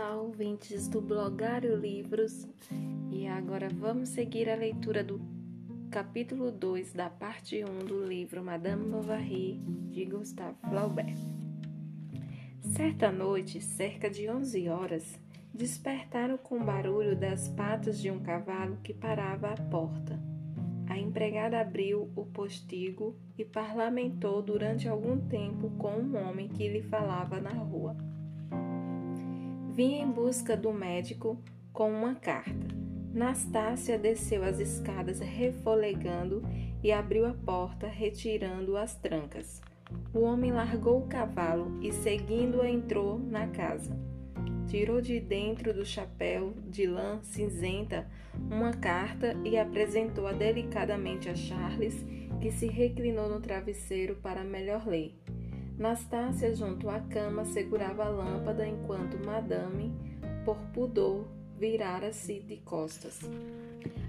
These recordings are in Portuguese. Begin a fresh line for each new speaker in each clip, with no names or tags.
Olá, ouvintes do Blogário Livros, e agora vamos seguir a leitura do capítulo 2 da parte 1 do livro Madame Bovary, de Gustave Flaubert. Certa noite, cerca de 11 horas, despertaram com o barulho das patas de um cavalo que parava à porta. A empregada abriu o postigo e parlamentou durante algum tempo com um homem que lhe falava na rua vinha em busca do médico com uma carta. Nastácia desceu as escadas refolegando e abriu a porta, retirando as trancas. O homem largou o cavalo e, seguindo-a, entrou na casa. Tirou de dentro do chapéu de lã cinzenta uma carta e apresentou-a delicadamente a Charles, que se reclinou no travesseiro para melhor ler. Nastácia, junto à cama, segurava a lâmpada enquanto Madame, por pudor, virara-se de costas.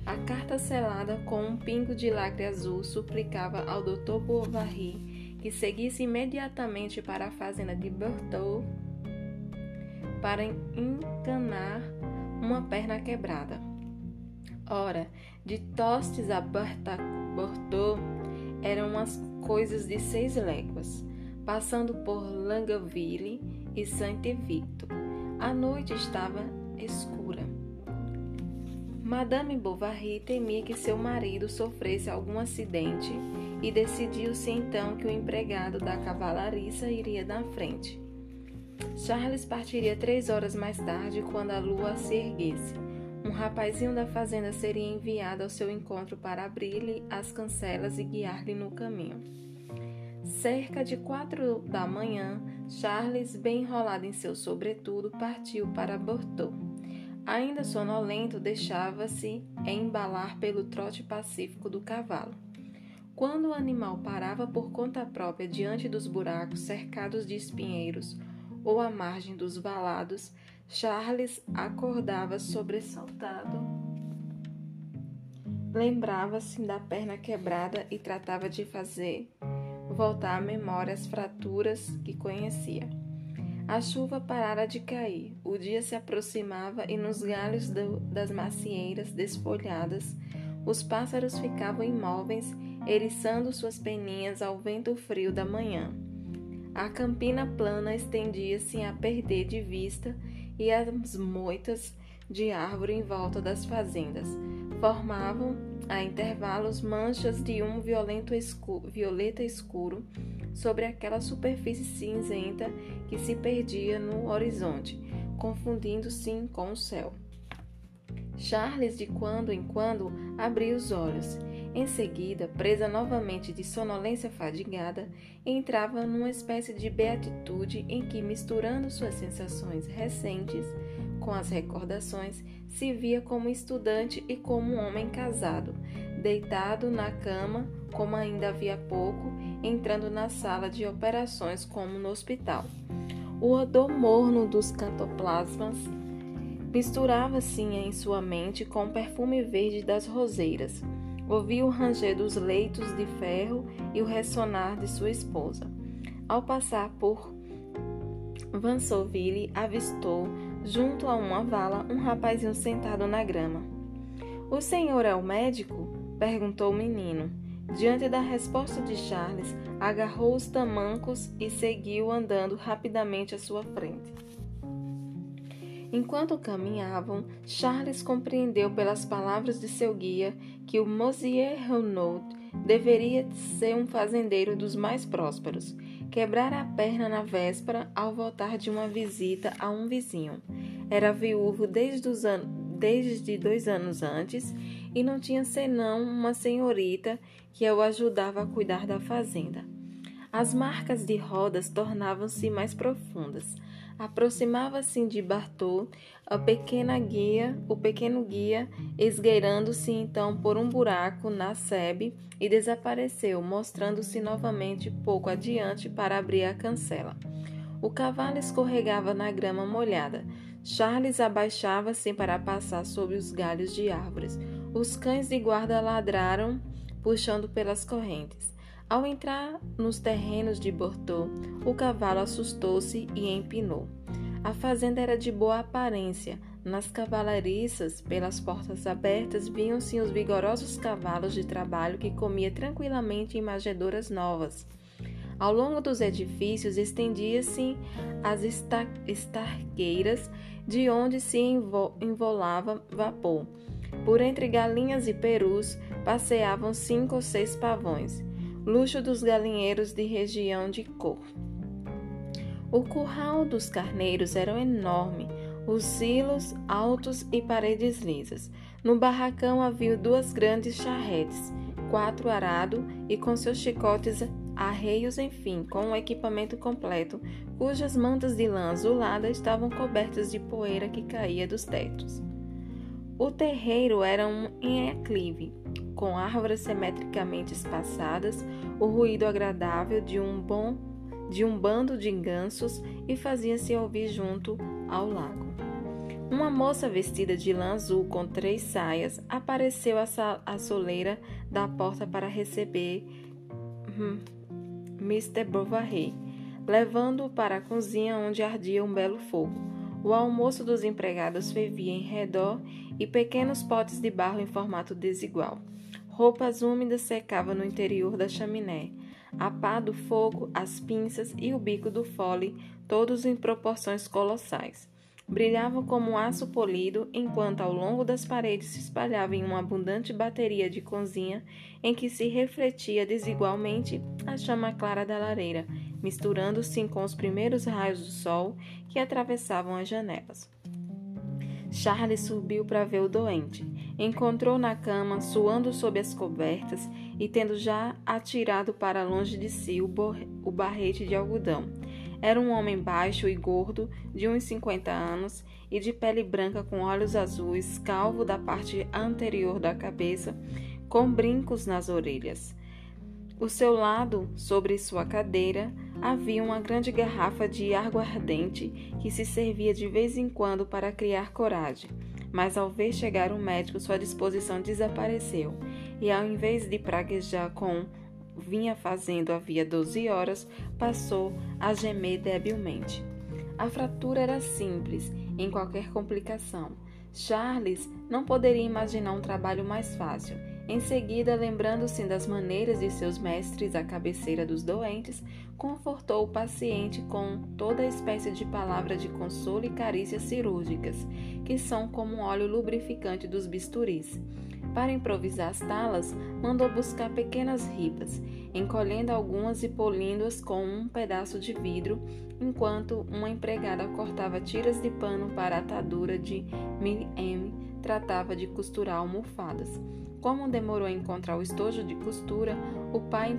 A carta selada com um pingo de lacre azul suplicava ao Dr. Bovary que seguisse imediatamente para a fazenda de Berthaud para encanar uma perna quebrada. Ora, de Tostes a Berthaud eram as coisas de seis léguas passando por Langaville e Saint-Vito. A noite estava escura. Madame Bovary temia que seu marido sofresse algum acidente e decidiu-se então que o empregado da cavalariça iria na frente. Charles partiria três horas mais tarde, quando a lua se erguesse. Um rapazinho da fazenda seria enviado ao seu encontro para abrir-lhe as cancelas e guiar-lhe no caminho. Cerca de quatro da manhã, Charles, bem enrolado em seu sobretudo, partiu para Bordeaux. Ainda sonolento, deixava-se embalar pelo trote pacífico do cavalo. Quando o animal parava por conta própria diante dos buracos cercados de espinheiros ou à margem dos valados, Charles acordava sobressaltado. Lembrava-se da perna quebrada e tratava de fazer voltar à memória as fraturas que conhecia. A chuva parara de cair, o dia se aproximava e nos galhos do, das macieiras desfolhadas, os pássaros ficavam imóveis, eriçando suas peninhas ao vento frio da manhã. A campina plana estendia-se a perder de vista e as moitas de árvore em volta das fazendas formavam a intervalos manchas de um escuro, violeta escuro sobre aquela superfície cinzenta que se perdia no horizonte, confundindo-se com o céu. Charles, de quando em quando, abria os olhos. Em seguida, presa novamente de sonolência fadigada, entrava numa espécie de beatitude em que, misturando suas sensações recentes com as recordações, se via como estudante e como homem casado, deitado na cama, como ainda havia pouco, entrando na sala de operações como no hospital. O odor morno dos catoplasmas misturava-se em sua mente com o perfume verde das roseiras. Ouvia o ranger dos leitos de ferro e o ressonar de sua esposa. Ao passar por Vansoville, avistou junto a uma vala, um rapazinho sentado na grama. O senhor é o médico? perguntou o menino. Diante da resposta de Charles, agarrou os tamancos e seguiu andando rapidamente à sua frente. Enquanto caminhavam, Charles compreendeu pelas palavras de seu guia que o Monsieur Renaud deveria ser um fazendeiro dos mais prósperos Quebrara a perna na véspera ao voltar de uma visita a um vizinho. Era viúvo desde, os an desde dois anos antes e não tinha senão uma senhorita que o ajudava a cuidar da fazenda. As marcas de rodas tornavam-se mais profundas. Aproximava-se de Bartô, a pequena guia, o pequeno guia, esgueirando-se então por um buraco na sebe e desapareceu, mostrando-se novamente pouco adiante para abrir a cancela. O cavalo escorregava na grama molhada. Charles abaixava-se para passar sob os galhos de árvores. Os cães de guarda ladraram, puxando pelas correntes. Ao entrar nos terrenos de Bordeaux, o cavalo assustou-se e empinou. A fazenda era de boa aparência. Nas cavalariças, pelas portas abertas, viam-se os vigorosos cavalos de trabalho que comia tranquilamente em manjedouras novas. Ao longo dos edifícios estendia-se as estarqueiras de onde se envolava vapor. Por entre galinhas e perus passeavam cinco ou seis pavões, luxo dos galinheiros de região de cor. O curral dos carneiros era enorme, os silos altos e paredes lisas. No barracão havia duas grandes charretes, quatro arado e com seus chicotes arreios, enfim, com um equipamento completo, cujas mantas de lã azulada estavam cobertas de poeira que caía dos tetos. O terreiro era um em aclive, com árvores simetricamente espaçadas, o ruído agradável de um bom de um bando de gansos e fazia-se ouvir junto ao lago. Uma moça vestida de lã azul com três saias apareceu à soleira da porta para receber hum, Mr. Bovary, levando-o para a cozinha onde ardia um belo fogo. O almoço dos empregados fervia em redor e pequenos potes de barro em formato desigual. Roupas úmidas secavam no interior da chaminé. A pá do fogo, as pinças e o bico do fole, todos em proporções colossais brilhavam como aço polido, enquanto ao longo das paredes se espalhava em uma abundante bateria de cozinha em que se refletia desigualmente a chama clara da lareira, misturando-se com os primeiros raios do sol que atravessavam as janelas. Charles subiu para ver o doente. Encontrou na cama, suando sob as cobertas e tendo já atirado para longe de si o, o barrete de algodão. Era um homem baixo e gordo, de uns 50 anos, e de pele branca com olhos azuis, calvo da parte anterior da cabeça, com brincos nas orelhas. O seu lado, sobre sua cadeira, havia uma grande garrafa de aguardente que se servia de vez em quando para criar coragem. Mas ao ver chegar o médico, sua disposição desapareceu, e ao invés de praguejar com vinha fazendo havia doze horas, passou a gemer debilmente. A fratura era simples, em qualquer complicação. Charles não poderia imaginar um trabalho mais fácil. Em seguida, lembrando-se das maneiras de seus mestres à cabeceira dos doentes, confortou o paciente com toda espécie de palavra de consolo e carícias cirúrgicas, que são como um óleo lubrificante dos bisturis. Para improvisar as talas, mandou buscar pequenas ripas, encolhendo algumas e polindo-as com um pedaço de vidro, enquanto uma empregada cortava tiras de pano para a atadura de M. tratava de costurar almofadas. Como demorou a encontrar o estojo de costura, o pai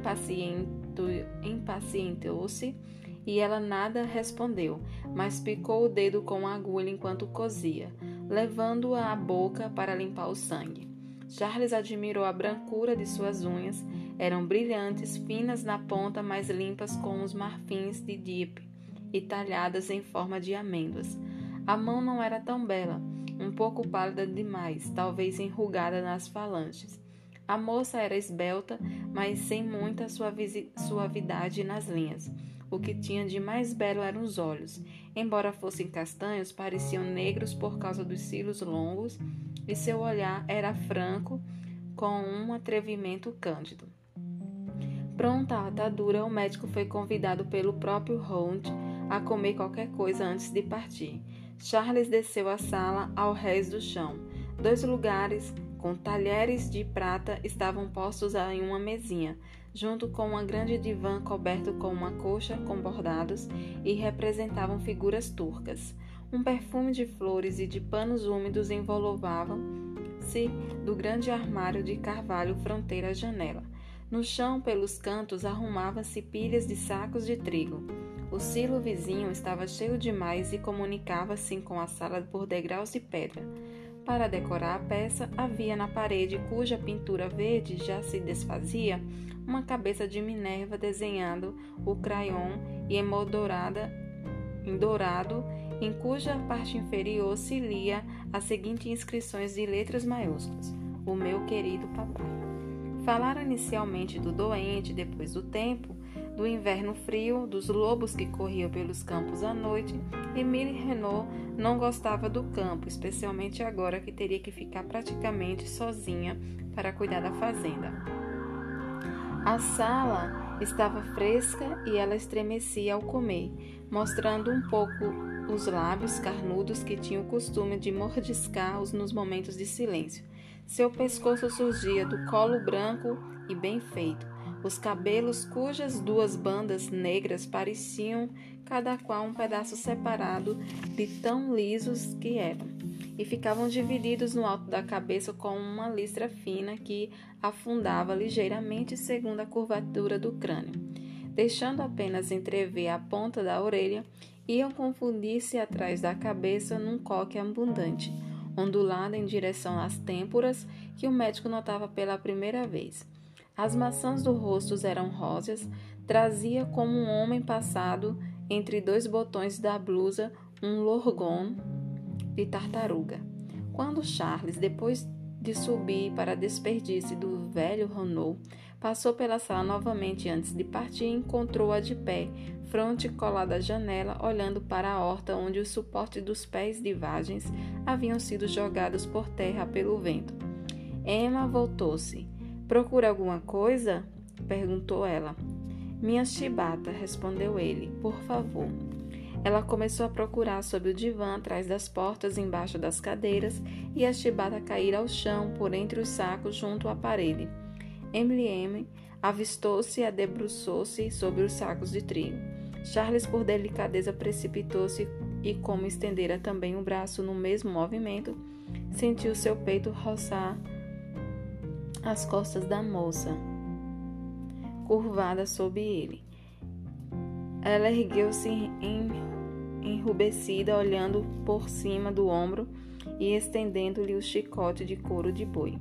impacientou-se e ela nada respondeu, mas picou o dedo com a agulha enquanto cosia, levando-a à boca para limpar o sangue. Charles admirou a brancura de suas unhas, eram brilhantes, finas na ponta, mas limpas com os marfins de Dieppe e talhadas em forma de amêndoas. A mão não era tão bela, um pouco pálida demais, talvez enrugada nas falanges. A moça era esbelta, mas sem muita suavidade nas linhas. O que tinha de mais belo eram os olhos. Embora fossem castanhos, pareciam negros por causa dos cílios longos e seu olhar era franco, com um atrevimento cândido. Pronta a atadura, o médico foi convidado pelo próprio Hound a comer qualquer coisa antes de partir. Charles desceu a sala ao rés do chão. Dois lugares com talheres de prata estavam postos em uma mesinha, junto com uma grande divã coberto com uma coxa com bordados e representavam figuras turcas. Um perfume de flores e de panos úmidos envolvavam-se do grande armário de carvalho fronteira à janela. No chão, pelos cantos, arrumavam-se pilhas de sacos de trigo. O silo vizinho estava cheio demais e comunicava-se com a sala por degraus de pedra. Para decorar a peça, havia na parede, cuja pintura verde já se desfazia, uma cabeça de Minerva desenhando o crayon e emoldurada em dourado em cuja parte inferior se lia a seguinte inscrições de letras maiúsculas: O meu querido papai. Falaram inicialmente do doente, depois do tempo, do inverno frio, dos lobos que corriam pelos campos à noite, Emile Renault não gostava do campo, especialmente agora que teria que ficar praticamente sozinha para cuidar da fazenda. A sala estava fresca e ela estremecia ao comer, mostrando um pouco os lábios carnudos que tinha o costume de mordiscar-os nos momentos de silêncio. Seu pescoço surgia do colo branco e bem feito, os cabelos cujas duas bandas negras pareciam cada qual um pedaço separado de tão lisos que eram, e ficavam divididos no alto da cabeça com uma listra fina que afundava ligeiramente segundo a curvatura do crânio, deixando apenas entrever a ponta da orelha, iam confundir-se atrás da cabeça num coque abundante, ondulado em direção às têmporas, que o médico notava pela primeira vez. As maçãs do rosto eram róseas, trazia como um homem passado entre dois botões da blusa um lorgon de tartaruga. Quando Charles, depois de subir para despedir-se do velho Renault, passou pela sala novamente antes de partir encontrou-a de pé, fronte colada à janela, olhando para a horta onde os suportes dos pés de vagens haviam sido jogados por terra pelo vento. Emma voltou-se. Procura alguma coisa? perguntou ela. Minha chibata, respondeu ele. Por favor. Ela começou a procurar sob o divã, atrás das portas, embaixo das cadeiras, e a chibata caíra ao chão, por entre os sacos, junto à parede. Emily M. avistou-se e debruçou-se sobre os sacos de trigo. Charles, por delicadeza, precipitou-se e, como estendera também o braço no mesmo movimento, sentiu seu peito roçar as costas da moça, curvada sob ele. Ela ergueu-se enrubescida, olhando por cima do ombro e estendendo-lhe o chicote de couro de boi.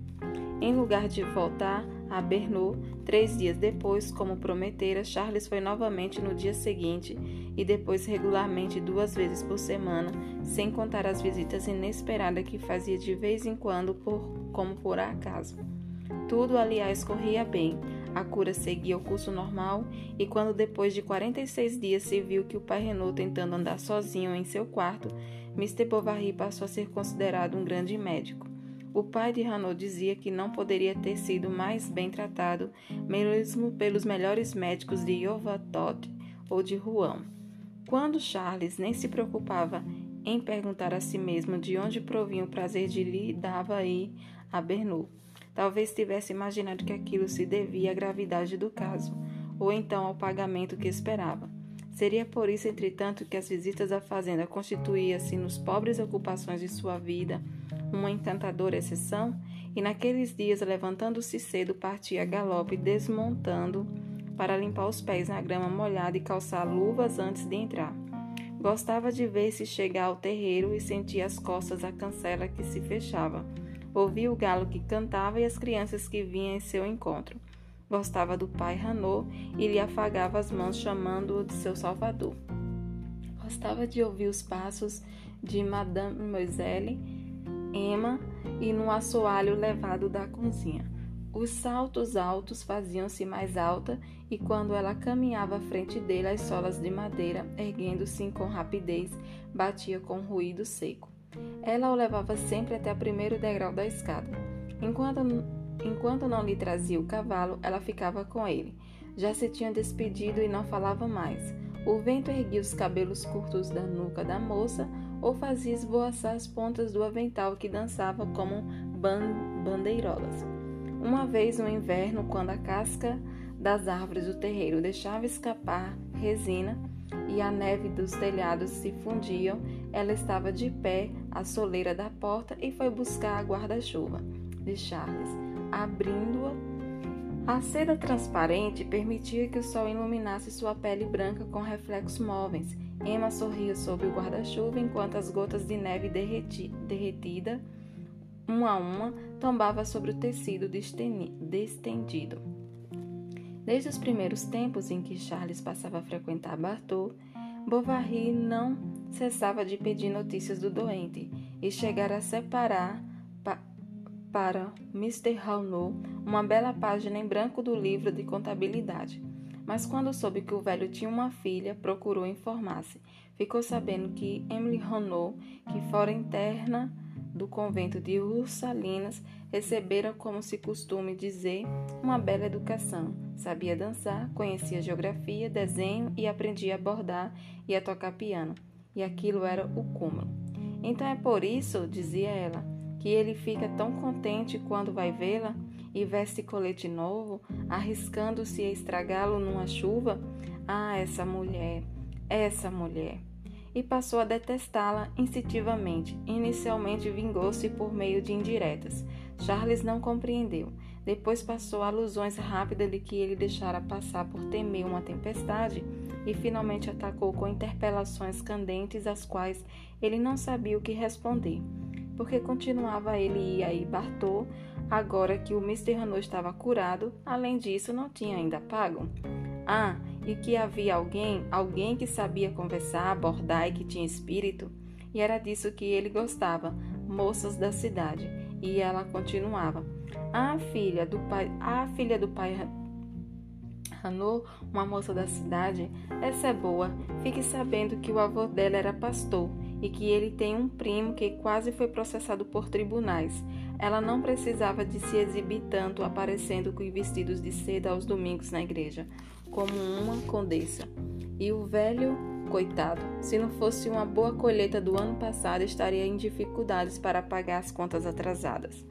Em lugar de voltar a Bernot, três dias depois, como prometera, Charles foi novamente no dia seguinte e depois regularmente duas vezes por semana, sem contar as visitas inesperadas que fazia de vez em quando, por, como por acaso. Tudo, aliás, corria bem. A cura seguia o curso normal e quando depois de 46 dias se viu que o pai Renault tentando andar sozinho em seu quarto, Mr. Bovary passou a ser considerado um grande médico. O pai de Renault dizia que não poderia ter sido mais bem tratado, mesmo pelos melhores médicos de Yovatot ou de Rouen. Quando Charles nem se preocupava em perguntar a si mesmo de onde provinha o prazer de lhe dava aí a Bernot. Talvez tivesse imaginado que aquilo se devia à gravidade do caso, ou então ao pagamento que esperava. Seria por isso, entretanto, que as visitas à fazenda constituíam-se nos pobres ocupações de sua vida uma encantadora exceção, e naqueles dias, levantando-se cedo, partia a galope, desmontando para limpar os pés na grama molhada e calçar luvas antes de entrar. Gostava de ver-se chegar ao terreiro e sentia as costas a cancela que se fechava Ouvia o galo que cantava e as crianças que vinham em seu encontro. Gostava do pai Ranô e lhe afagava as mãos chamando-o de seu salvador. Gostava de ouvir os passos de Madame Moiselle, Emma e no assoalho levado da cozinha. Os saltos altos faziam-se mais alta e quando ela caminhava à frente dele, as solas de madeira, erguendo-se com rapidez, batia com ruído seco. Ela o levava sempre até o primeiro degrau da escada. Enquanto, enquanto não lhe trazia o cavalo, ela ficava com ele. Já se tinha despedido e não falava mais. O vento erguia os cabelos curtos da nuca da moça ou fazia esvoaçar as pontas do avental que dançava como bandeirolas. Uma vez no inverno, quando a casca das árvores do terreiro deixava escapar resina, e a neve dos telhados se fundiam, ela estava de pé à soleira da porta e foi buscar a guarda-chuva de Charles, abrindo-a. A seda transparente permitia que o sol iluminasse sua pele branca com reflexos móveis. Emma sorria sob o guarda-chuva enquanto as gotas de neve derreti derretida, uma a uma, tombavam sobre o tecido destendido. Desde os primeiros tempos em que Charles passava a frequentar Bartô, Bovary não cessava de pedir notícias do doente e chegara a separar pa para Mr. Raunot uma bela página em branco do livro de contabilidade. Mas quando soube que o velho tinha uma filha, procurou informar-se. Ficou sabendo que Emily Renault, que fora interna do convento de Ursalinas, recebera, como se costume dizer, uma bela educação. Sabia dançar, conhecia geografia, desenho e aprendia a bordar e a tocar piano. E aquilo era o cúmulo. Então é por isso, dizia ela, que ele fica tão contente quando vai vê-la e veste colete novo, arriscando-se a estragá-lo numa chuva? Ah, essa mulher, essa mulher! E passou a detestá-la instintivamente. Inicialmente vingou-se por meio de indiretas. Charles não compreendeu. Depois passou alusões rápidas de que ele deixara passar por temer uma tempestade e finalmente atacou com interpelações candentes às quais ele não sabia o que responder porque continuava ele e aí Bartô, agora que o Mr. Renault estava curado, além disso não tinha ainda pago. Ah, e que havia alguém, alguém que sabia conversar, abordar e que tinha espírito, e era disso que ele gostava, moças da cidade. E ela continuava: "Ah, filha do pai, ah, filha do pai Hanô, uma moça da cidade, essa é boa. Fique sabendo que o avô dela era pastor e que ele tem um primo que quase foi processado por tribunais. Ela não precisava de se exibir tanto aparecendo com vestidos de seda aos domingos na igreja, como uma condessa. E o velho, coitado, se não fosse uma boa colheita do ano passado, estaria em dificuldades para pagar as contas atrasadas.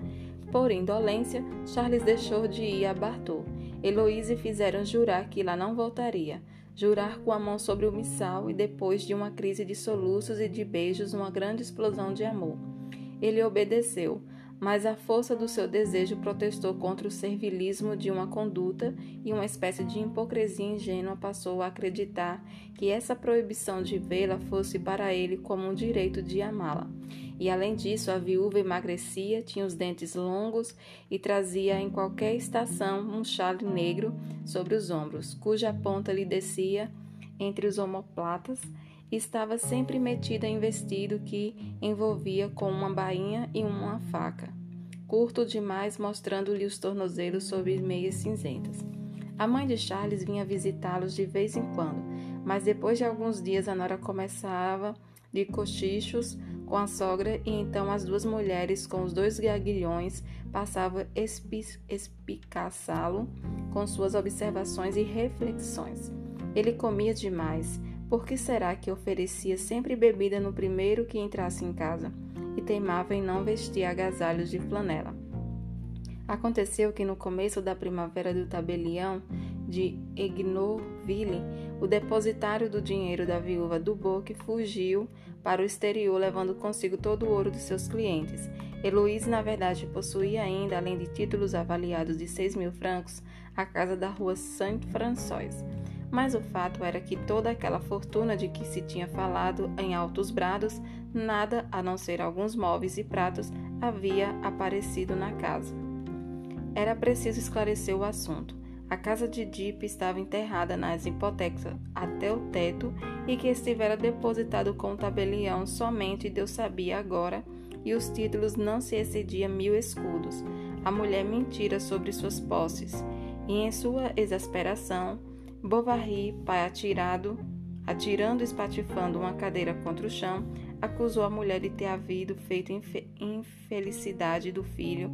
Por indolência, Charles deixou de ir a Bartô. Heloísa fizeram jurar que lá não voltaria. Jurar com a mão sobre o missal e depois de uma crise de soluços e de beijos, uma grande explosão de amor. Ele obedeceu, mas a força do seu desejo protestou contra o servilismo de uma conduta e uma espécie de hipocrisia ingênua passou a acreditar que essa proibição de vê-la fosse para ele como um direito de amá-la. E além disso, a viúva emagrecia, tinha os dentes longos e trazia em qualquer estação um chale negro sobre os ombros, cuja ponta lhe descia entre os omoplatas estava sempre metida em vestido que envolvia com uma bainha e uma faca, curto demais, mostrando-lhe os tornozelos sob meias cinzentas. A mãe de Charles vinha visitá-los de vez em quando, mas depois de alguns dias a nora começava de cochichos com a sogra e então as duas mulheres com os dois gaguilhões passavam a espicaçá-lo com suas observações e reflexões. Ele comia demais, por que será que oferecia sempre bebida no primeiro que entrasse em casa e teimava em não vestir agasalhos de flanela? Aconteceu que no começo da primavera do tabelião de Egnorville, o depositário do dinheiro da viúva Boque fugiu para o exterior, levando consigo todo o ouro de seus clientes. Heloíse, na verdade, possuía ainda, além de títulos avaliados de seis mil francos, a casa da rua Saint-François. Mas o fato era que toda aquela fortuna de que se tinha falado em altos brados, nada a não ser alguns móveis e pratos havia aparecido na casa. Era preciso esclarecer o assunto. A casa de Deep estava enterrada nas hipotecas até o teto e que estivera depositado com o tabelião somente Deus sabia agora, e os títulos não se excediam mil escudos. A mulher mentira sobre suas posses, e em sua exasperação, Bovary, pai atirado, atirando e espatifando uma cadeira contra o chão, acusou a mulher de ter havido feito infelicidade do filho,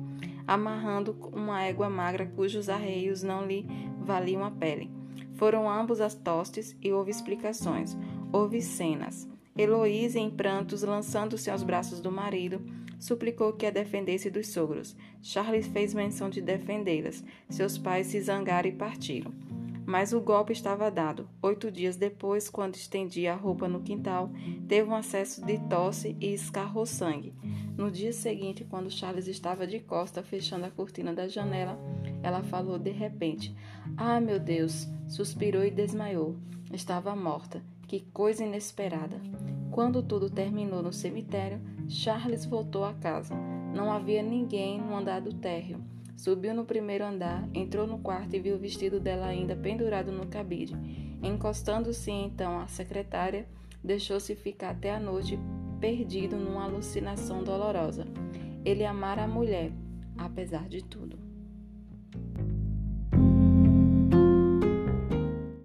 amarrando uma égua magra cujos arreios não lhe valiam a pele. Foram ambos as tostes e houve explicações, houve cenas. Heloísa, em prantos, lançando-se aos braços do marido, suplicou que a defendesse dos sogros. Charles fez menção de defendê-las. Seus pais se zangaram e partiram. Mas o golpe estava dado. Oito dias depois, quando estendia a roupa no quintal, teve um acesso de tosse e escarrou sangue. No dia seguinte, quando Charles estava de costa fechando a cortina da janela, ela falou de repente: Ah, meu Deus! Suspirou e desmaiou. Estava morta. Que coisa inesperada! Quando tudo terminou no cemitério, Charles voltou a casa. Não havia ninguém no andar do térreo. Subiu no primeiro andar, entrou no quarto e viu o vestido dela ainda pendurado no cabide. Encostando-se então à secretária, deixou-se ficar até a noite perdido numa alucinação dolorosa. Ele amara a mulher, apesar de tudo.